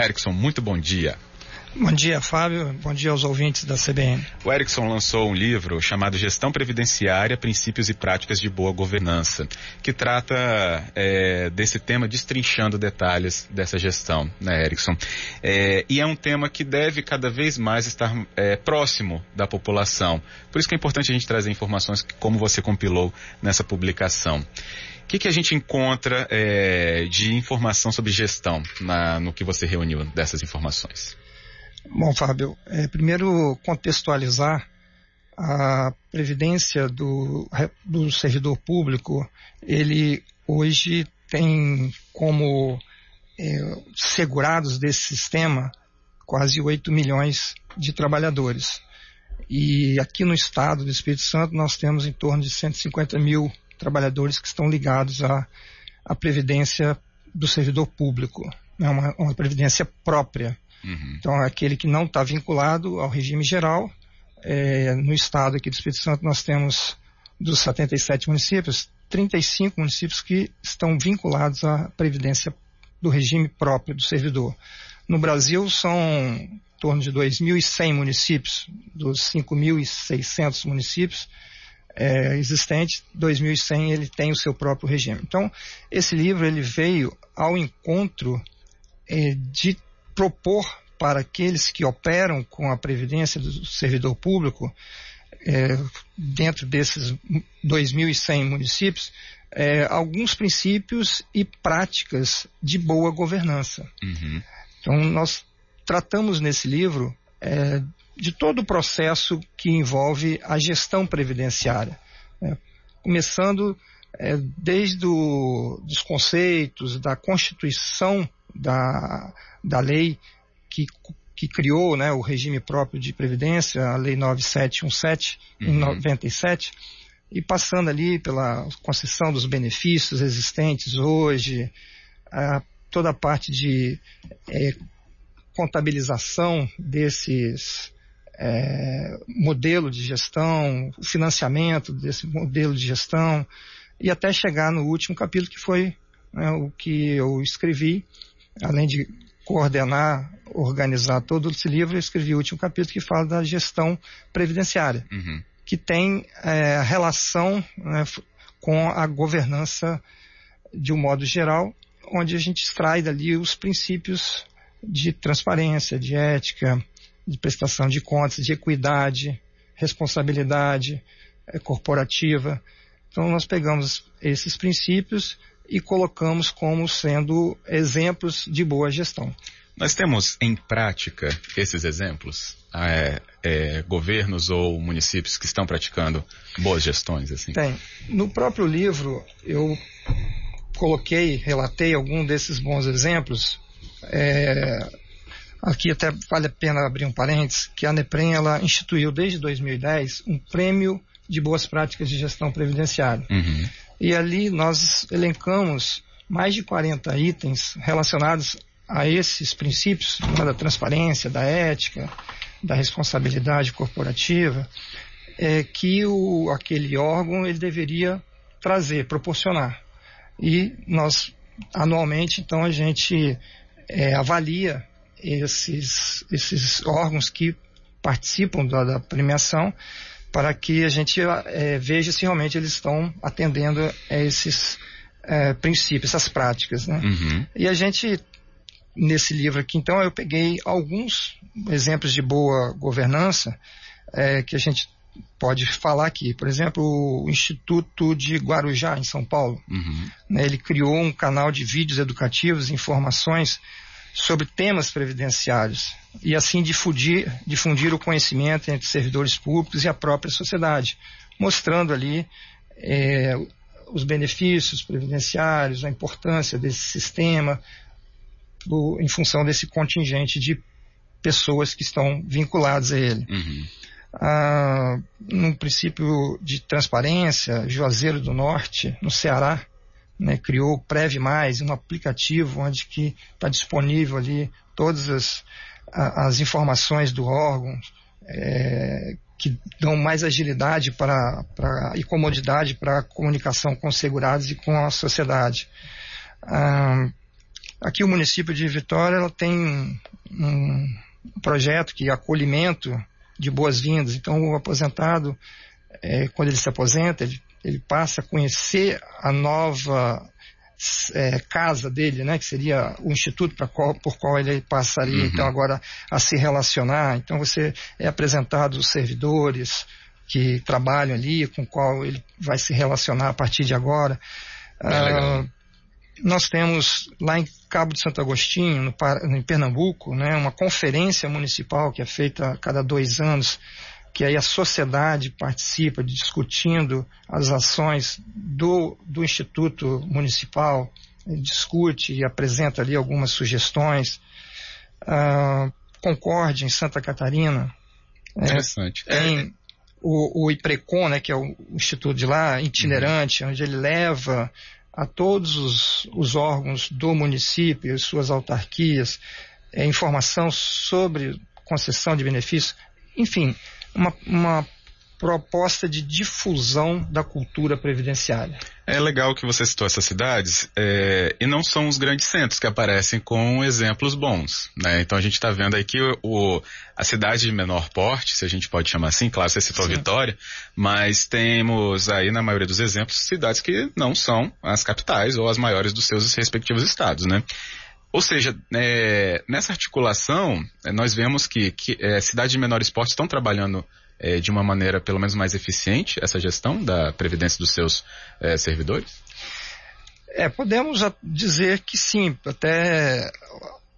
Erickson, muito bom dia. Bom dia, Fábio. Bom dia aos ouvintes da CBN. O Erickson lançou um livro chamado Gestão Previdenciária, Princípios e Práticas de Boa Governança, que trata é, desse tema destrinchando detalhes dessa gestão, né, Erickson? É, e é um tema que deve cada vez mais estar é, próximo da população. Por isso que é importante a gente trazer informações como você compilou nessa publicação. Que, que a gente encontra é, de informação sobre gestão na, no que você reuniu dessas informações? Bom, Fábio, é, primeiro contextualizar a previdência do, do servidor público, ele hoje tem como é, segurados desse sistema quase 8 milhões de trabalhadores. E aqui no estado do Espírito Santo nós temos em torno de 150 mil trabalhadores que estão ligados à, à previdência do servidor público, é né, uma, uma previdência própria. Uhum. Então, aquele que não está vinculado ao regime geral. É, no estado aqui do Espírito Santo, nós temos dos 77 municípios, 35 municípios que estão vinculados à previdência do regime próprio do servidor. No Brasil, são em torno de 2.100 municípios, dos 5.600 municípios é, existentes, 2.100 ele tem o seu próprio regime. Então, esse livro ele veio ao encontro é, de propor para aqueles que operam com a previdência do servidor público, é, dentro desses 2.100 municípios, é, alguns princípios e práticas de boa governança. Uhum. Então, nós tratamos nesse livro é, de todo o processo que envolve a gestão previdenciária, né? começando é, desde o, os conceitos da constituição da, da lei que, que criou né, o regime próprio de previdência, a Lei 9717, uhum. em 97, e passando ali pela concessão dos benefícios existentes hoje, a, toda a parte de é, contabilização desses é, modelo de gestão, financiamento desse modelo de gestão, e até chegar no último capítulo que foi né, o que eu escrevi, além de coordenar, organizar todo esse livro, eu escrevi o último capítulo que fala da gestão previdenciária, uhum. que tem é, relação né, com a governança de um modo geral, onde a gente extrai dali os princípios de transparência, de ética, de prestação de contas, de equidade, responsabilidade é, corporativa. Então nós pegamos esses princípios e colocamos como sendo exemplos de boa gestão. Nós temos em prática esses exemplos? É, é, governos ou municípios que estão praticando boas gestões? Assim? Tem. No próprio livro, eu coloquei, relatei algum desses bons exemplos. É, aqui até vale a pena abrir um parênteses, que a NEPREM ela instituiu desde 2010 um prêmio de boas práticas de gestão previdenciária. Uhum. E ali nós elencamos mais de 40 itens relacionados a esses princípios da transparência, da ética, da responsabilidade corporativa, é, que o, aquele órgão ele deveria trazer, proporcionar. E nós, anualmente, então, a gente é, avalia esses, esses órgãos que participam da, da premiação para que a gente é, veja se realmente eles estão atendendo a esses é, princípios, essas práticas. Né? Uhum. E a gente, nesse livro aqui, então, eu peguei alguns exemplos de boa governança é, que a gente pode falar aqui. Por exemplo, o Instituto de Guarujá, em São Paulo. Uhum. Né, ele criou um canal de vídeos educativos, informações sobre temas previdenciários e assim difundir, difundir o conhecimento entre servidores públicos e a própria sociedade, mostrando ali é, os benefícios previdenciários, a importância desse sistema em função desse contingente de pessoas que estão vinculadas a ele. Uhum. Ah, no princípio de transparência, Juazeiro do Norte, no Ceará, né, criou o Preve Mais, um aplicativo onde que está disponível ali todas as, as informações do órgão, é, que dão mais agilidade para, e comodidade para a comunicação com os segurados e com a sociedade. Ah, Aqui o município de Vitória ela tem um projeto que é acolhimento de boas-vindas. Então o aposentado, é, quando ele se aposenta, ele, ele passa a conhecer a nova é, casa dele, né, que seria o instituto qual, por qual ele passaria, uhum. então agora a se relacionar. Então você é apresentado os servidores que trabalham ali, com qual ele vai se relacionar a partir de agora. Ah, nós temos lá em Cabo de Santo Agostinho, no, em Pernambuco, né, uma conferência municipal que é feita a cada dois anos que aí a sociedade participa discutindo as ações do, do Instituto Municipal, discute e apresenta ali algumas sugestões. Uh, Concorde, em Santa Catarina. Né, Interessante. É, tem o, o IPRECON, né, que é o instituto de lá, itinerante, uhum. onde ele leva a todos os, os órgãos do município, suas autarquias, é, informação sobre concessão de benefícios. Enfim, uma, uma proposta de difusão da cultura previdenciária. É legal que você citou essas cidades, é, e não são os grandes centros que aparecem com exemplos bons. Né? Então a gente está vendo aí que o, o, a cidade de menor porte, se a gente pode chamar assim, claro, você citou Sim. Vitória, mas temos aí, na maioria dos exemplos, cidades que não são as capitais ou as maiores dos seus respectivos estados. Né? Ou seja, é, nessa articulação, é, nós vemos que, que é, cidades de menor esporte estão trabalhando é, de uma maneira pelo menos mais eficiente essa gestão da previdência dos seus é, servidores? É, podemos dizer que sim. Até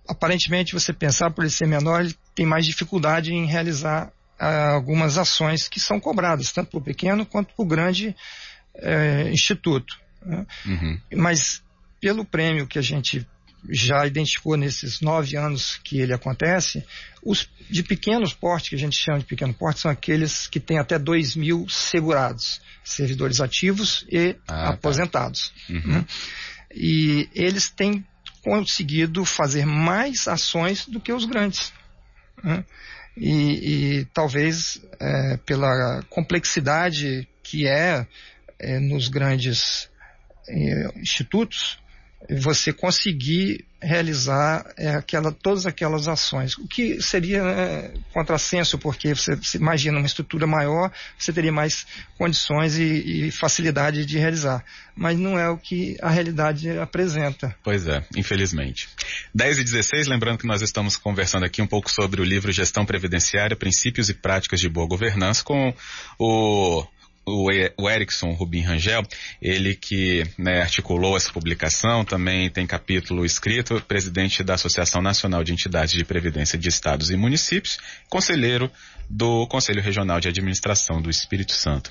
aparentemente você pensar por ele ser menor, ele tem mais dificuldade em realizar ah, algumas ações que são cobradas, tanto para o pequeno quanto para o grande é, instituto. Né? Uhum. Mas pelo prêmio que a gente já identificou nesses nove anos que ele acontece, os de pequenos porte, que a gente chama de pequeno porte, são aqueles que têm até 2 mil segurados, servidores ativos e ah, tá. aposentados. Tá. Uhum. Né? E eles têm conseguido fazer mais ações do que os grandes. Né? E, e, talvez é, pela complexidade que é, é nos grandes é, institutos, você conseguir realizar é, aquela, todas aquelas ações. O que seria é, contrassenso, porque você, você, imagina uma estrutura maior, você teria mais condições e, e, facilidade de realizar. Mas não é o que a realidade apresenta. Pois é, infelizmente. 10 e 16, lembrando que nós estamos conversando aqui um pouco sobre o livro Gestão Previdenciária, Princípios e Práticas de Boa Governança, com o o, o Erickson Rubin Rangel, ele que né, articulou essa publicação, também tem capítulo escrito, presidente da Associação Nacional de Entidades de Previdência de Estados e Municípios, conselheiro do Conselho Regional de Administração do Espírito Santo.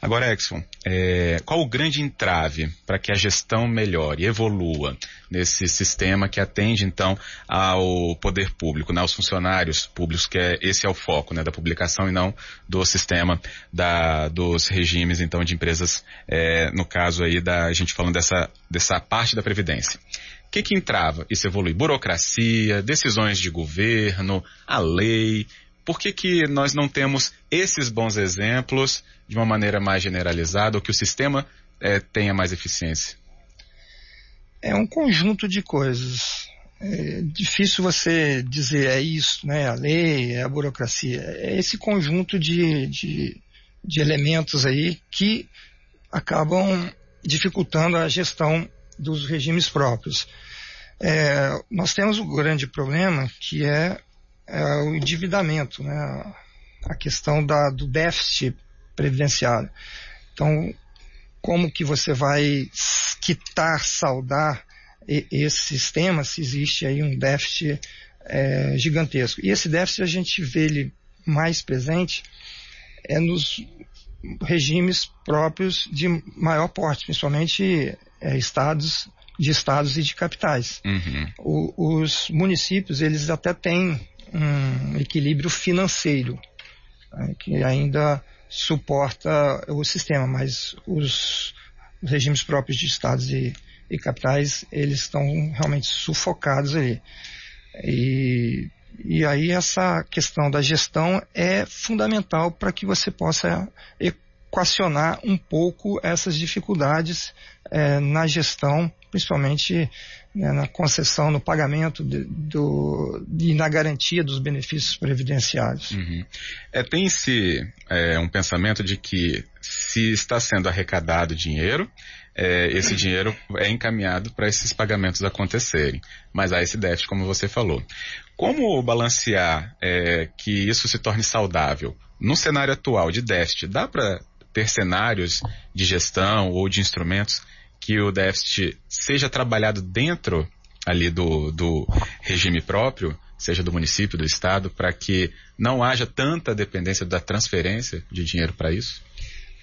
Agora, Erickson, é, qual o grande entrave para que a gestão melhore, evolua nesse sistema que atende, então, ao poder público, né, aos funcionários públicos, que é, esse é o foco né, da publicação e não do sistema da, dos regimes, então, de empresas, é, no caso aí da a gente falando dessa, dessa parte da Previdência. O que, que entrava? Isso evolui? Burocracia, decisões de governo, a lei. Por que, que nós não temos esses bons exemplos de uma maneira mais generalizada, ou que o sistema é, tenha mais eficiência? É um conjunto de coisas. É difícil você dizer é isso, né? A lei, é a burocracia. É esse conjunto de, de de elementos aí que acabam dificultando a gestão dos regimes próprios. É, nós temos um grande problema que é, é o endividamento, né? a questão da, do déficit previdenciário. Então, como que você vai quitar, saldar esse sistema se existe aí um déficit é, gigantesco? E esse déficit a gente vê ele mais presente é nos regimes próprios de maior porte, principalmente é, estados de estados e de capitais. Uhum. O, os municípios eles até têm um equilíbrio financeiro né, que ainda suporta o sistema, mas os, os regimes próprios de estados e, e capitais eles estão realmente sufocados ali. E e aí essa questão da gestão é fundamental para que você possa equacionar um pouco essas dificuldades é, na gestão, principalmente né, na concessão, no pagamento de, do, e na garantia dos benefícios previdenciários. Uhum. É, Tem-se é, um pensamento de que se está sendo arrecadado dinheiro, é, esse dinheiro é encaminhado para esses pagamentos acontecerem. Mas há esse déficit, como você falou. Como balancear é, que isso se torne saudável? No cenário atual de déficit, dá para ter cenários de gestão ou de instrumentos que o déficit seja trabalhado dentro ali do, do regime próprio, seja do município, do estado, para que não haja tanta dependência da transferência de dinheiro para isso?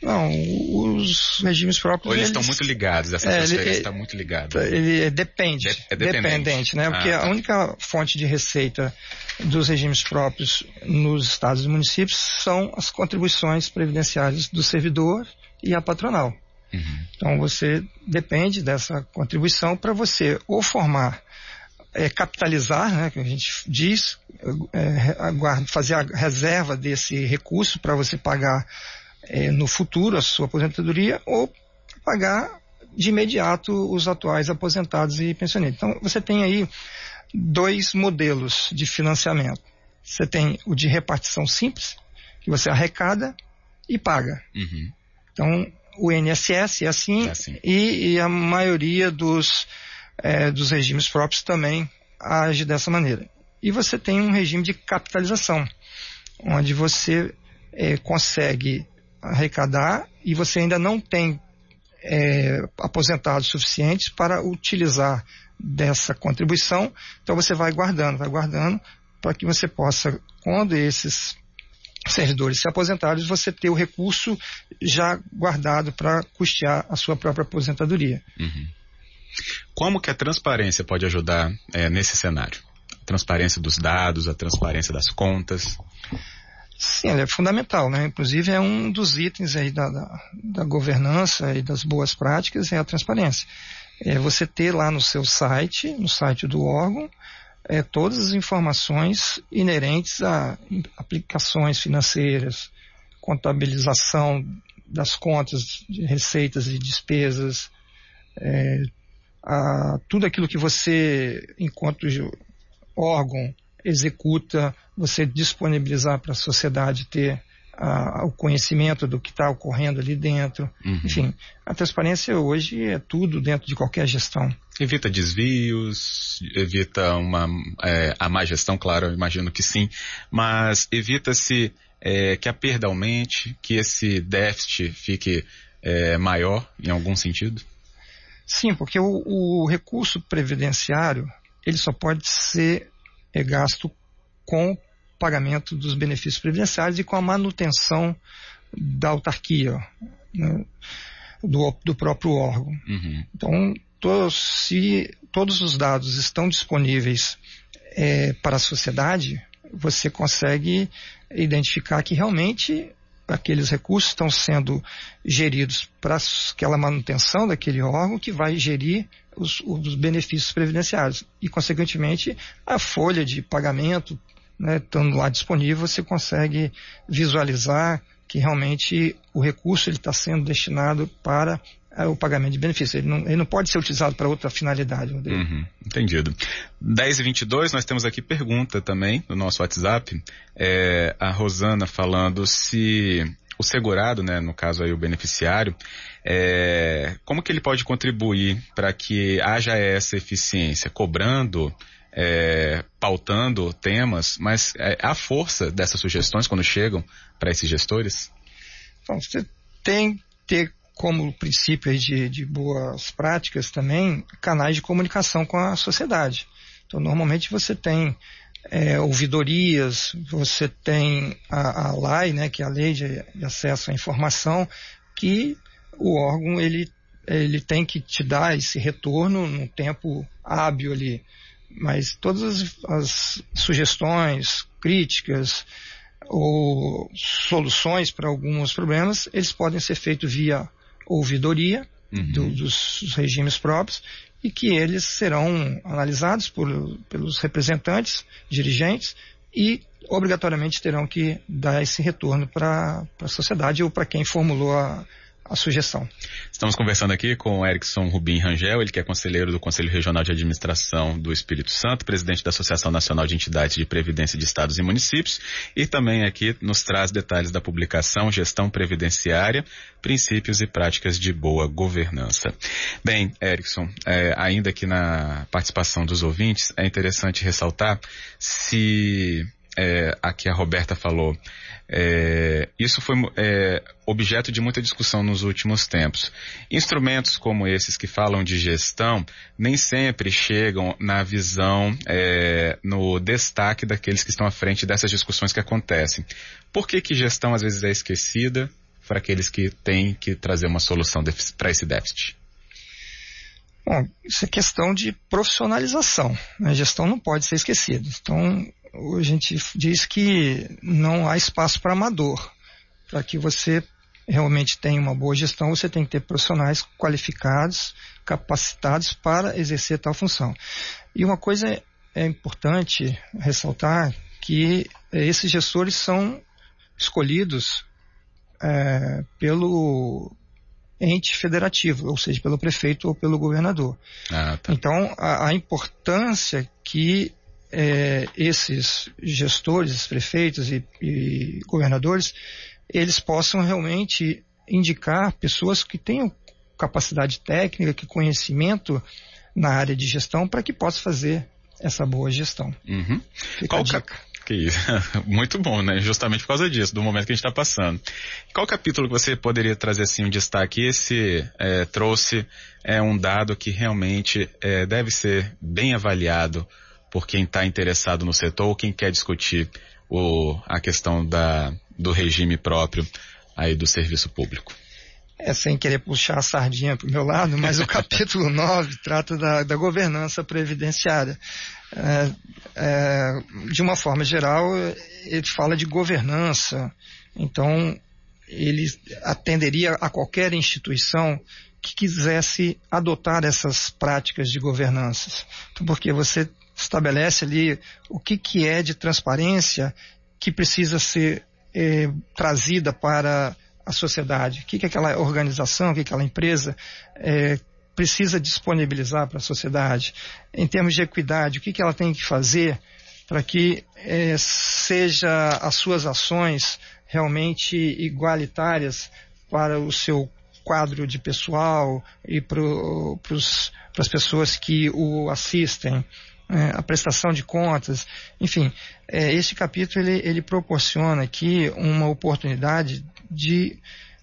Não, os regimes próprios. Ou eles, eles estão muito ligados, essa é, transferência está muito ligada. Ele depende. De, é dependente. dependente né? Porque ah, tá. a única fonte de receita dos regimes próprios nos estados e municípios são as contribuições previdenciárias do servidor e a patronal. Uhum. Então você depende dessa contribuição para você ou formar, é, capitalizar, né, que a gente diz, é, fazer a reserva desse recurso para você pagar é, no futuro a sua aposentadoria ou pagar de imediato os atuais aposentados e pensionistas. Então você tem aí dois modelos de financiamento. Você tem o de repartição simples, que você arrecada e paga. Uhum. Então o INSS é assim, é assim. E, e, a maioria dos, é, dos regimes próprios também age dessa maneira. E você tem um regime de capitalização, onde você é, consegue arrecadar e você ainda não tem é, aposentados suficientes para utilizar dessa contribuição, então você vai guardando, vai guardando para que você possa, quando esses servidores se aposentarem, você ter o recurso já guardado para custear a sua própria aposentadoria. Uhum. Como que a transparência pode ajudar é, nesse cenário? A transparência dos dados, a transparência das contas? Sim, ela é fundamental, né? Inclusive é um dos itens aí da, da, da governança e das boas práticas é a transparência. É você ter lá no seu site, no site do órgão, é, todas as informações inerentes a aplicações financeiras, contabilização das contas de receitas e despesas, é, a, tudo aquilo que você, enquanto órgão, executa, você disponibilizar para a sociedade ter a, o conhecimento do que está ocorrendo ali dentro. Uhum. Enfim, a transparência hoje é tudo dentro de qualquer gestão. Evita desvios, evita uma é, a má gestão, claro, eu imagino que sim, mas evita-se é, que a perda aumente, que esse déficit fique é, maior em algum sentido? Sim, porque o, o recurso previdenciário ele só pode ser é gasto com pagamento dos benefícios previdenciários e com a manutenção da autarquia, né, do, do, próprio órgão. Uhum. Então, to, se todos os dados estão disponíveis é, para a sociedade, você consegue identificar que realmente aqueles recursos estão sendo geridos para aquela manutenção daquele órgão que vai gerir os, os benefícios previdenciários. E, consequentemente, a folha de pagamento, né, estando lá disponível, você consegue visualizar que realmente o recurso está sendo destinado para é, o pagamento de benefícios. Ele não, ele não pode ser utilizado para outra finalidade. Uhum, entendido. 10 e 22 nós temos aqui pergunta também no nosso WhatsApp. É, a Rosana falando se o segurado, né, no caso aí o beneficiário, é, como que ele pode contribuir para que haja essa eficiência, cobrando, é, pautando temas, mas é, a força dessas sugestões quando chegam para esses gestores? Então, você tem que ter como princípio de, de boas práticas também canais de comunicação com a sociedade. Então, normalmente você tem é, ouvidorias, você tem a, a LAI, né, que é a Lei de, de, Acesso à Informação, que o órgão ele, ele tem que te dar esse retorno num tempo hábil ali. Mas todas as, as sugestões, críticas ou soluções para alguns problemas, eles podem ser feitos via ouvidoria uhum. do, dos regimes próprios e que eles serão analisados por, pelos representantes, dirigentes e obrigatoriamente terão que dar esse retorno para a sociedade ou para quem formulou a, a sugestão. Estamos conversando aqui com Erickson Rubim Rangel, ele que é conselheiro do Conselho Regional de Administração do Espírito Santo, presidente da Associação Nacional de Entidades de Previdência de Estados e Municípios, e também aqui nos traz detalhes da publicação Gestão Previdenciária, Princípios e Práticas de Boa Governança. Bem, Erickson, é, ainda aqui na participação dos ouvintes, é interessante ressaltar se é, aqui a Roberta falou, é, isso foi é, objeto de muita discussão nos últimos tempos. Instrumentos como esses que falam de gestão nem sempre chegam na visão, é, no destaque daqueles que estão à frente dessas discussões que acontecem. Por que, que gestão às vezes é esquecida para aqueles que têm que trazer uma solução para esse déficit? Bom, isso é questão de profissionalização. A gestão não pode ser esquecida. Então, a gente diz que não há espaço para amador. Para que você realmente tenha uma boa gestão, você tem que ter profissionais qualificados, capacitados para exercer tal função. E uma coisa é importante ressaltar que esses gestores são escolhidos é, pelo ente federativo, ou seja, pelo prefeito ou pelo governador. Ah, tá. Então, a, a, importância que é, esses gestores, prefeitos e, e governadores, eles possam realmente indicar pessoas que tenham capacidade técnica, que conhecimento na área de gestão para que possa fazer essa boa gestão. Uhum. Qual, cap... Que isso. Muito bom, né? Justamente por causa disso, do momento que a gente está passando. Qual capítulo que você poderia trazer assim um destaque? Esse é, trouxe é, um dado que realmente é, deve ser bem avaliado por quem está interessado no setor ou quem quer discutir o, a questão da, do regime próprio aí do serviço público. É, sem querer puxar a sardinha para o meu lado, mas o capítulo 9 trata da, da governança previdenciária é, é, de uma forma geral, ele fala de governança. Então, ele atenderia a qualquer instituição que quisesse adotar essas práticas de governança. Então, porque você estabelece ali o que, que é de transparência que precisa ser é, trazida para a sociedade, o que, que aquela organização, o que aquela empresa é, precisa disponibilizar para a sociedade, em termos de equidade, o que, que ela tem que fazer para que é, seja as suas ações realmente igualitárias para o seu quadro de pessoal e para as pessoas que o assistem, é, a prestação de contas, enfim, é, esse capítulo ele, ele proporciona aqui uma oportunidade de,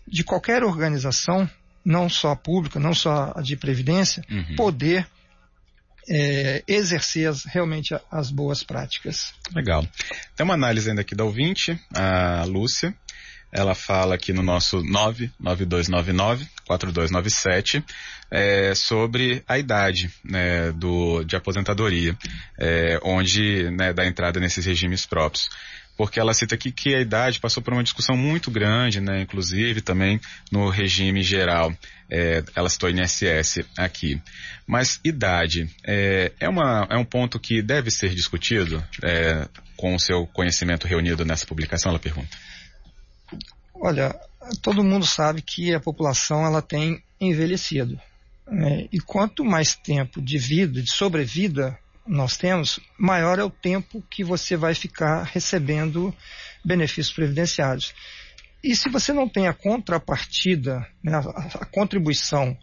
de qualquer organização não só a pública, não só a de previdência, uhum. poder é, exercer as, realmente as boas práticas. Legal. Tem uma análise ainda aqui da ouvinte, a Lúcia. Ela fala aqui no nosso 99299-4297 é, sobre a idade né, do, de aposentadoria, é, onde né, dá entrada nesses regimes próprios porque ela cita aqui que a idade passou por uma discussão muito grande, né, inclusive também no regime geral. É, ela citou INSS aqui. Mas idade é, é, uma, é um ponto que deve ser discutido é, com o seu conhecimento reunido nessa publicação, ela pergunta. Olha, todo mundo sabe que a população ela tem envelhecido. Né? E quanto mais tempo de vida, de sobrevida nós temos, maior é o tempo que você vai ficar recebendo benefícios previdenciários. E se você não tem a contrapartida, né, a, contribuição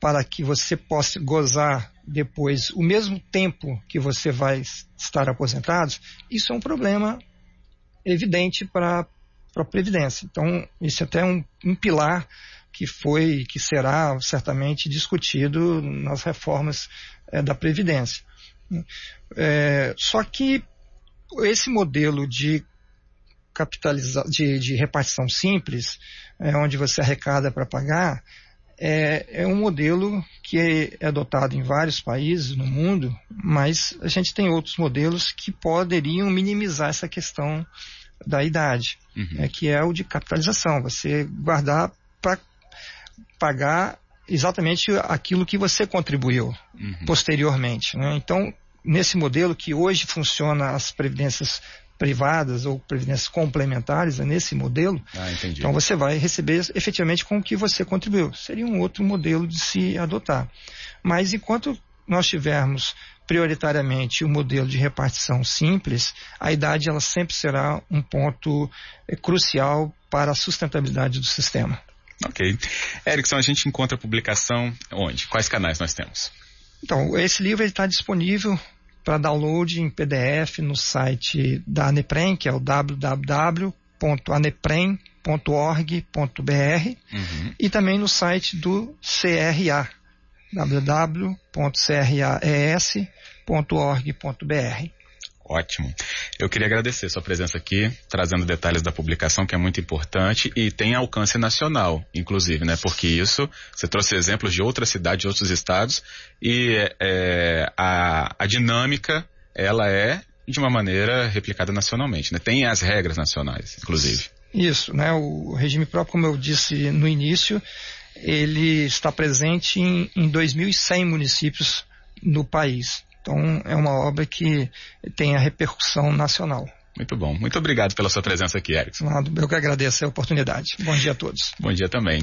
para que você possa gozar depois o mesmo tempo que você vai estar aposentado, isso é um problema evidente para a Previdência. Então, isso é até um, um pilar que foi, que será certamente discutido nas reformas é, da Previdência. É, só que esse modelo de capitalização, de, de, repartição simples, é, onde você arrecada para pagar, é, é, um modelo que é, é, adotado em vários países no mundo, mas a gente tem outros modelos que poderiam minimizar essa questão da idade, uhum. é, que é o de capitalização, você guardar para pagar exatamente aquilo que você contribuiu uhum. posteriormente. Né? Então, nesse modelo que hoje funciona as previdências privadas ou previdências complementares né, nesse modelo, ah, então você vai receber efetivamente com o que você contribuiu. Seria um outro modelo de se adotar. Mas enquanto nós tivermos prioritariamente o modelo de repartição simples, a idade ela sempre será um ponto é, crucial para a sustentabilidade do sistema. Ok. Erickson, a gente encontra a publicação onde? Quais canais nós temos? Então, esse livro está disponível para download em PDF no site da Aneprem, que é o www.aneprem.org.br uhum. e também no site do CRA, www.craes.org.br. Ótimo. Eu queria agradecer sua presença aqui, trazendo detalhes da publicação, que é muito importante e tem alcance nacional, inclusive, né? Porque isso, você trouxe exemplos de outras cidades, de outros estados, e é, a, a dinâmica, ela é de uma maneira replicada nacionalmente, né? Tem as regras nacionais, inclusive. Isso, né? O regime próprio, como eu disse no início, ele está presente em, em 2.100 municípios no país. Então, é uma obra que tem a repercussão nacional. Muito bom. Muito obrigado pela sua presença aqui, Erickson. Eu que agradeço a oportunidade. Bom dia a todos. Bom dia também.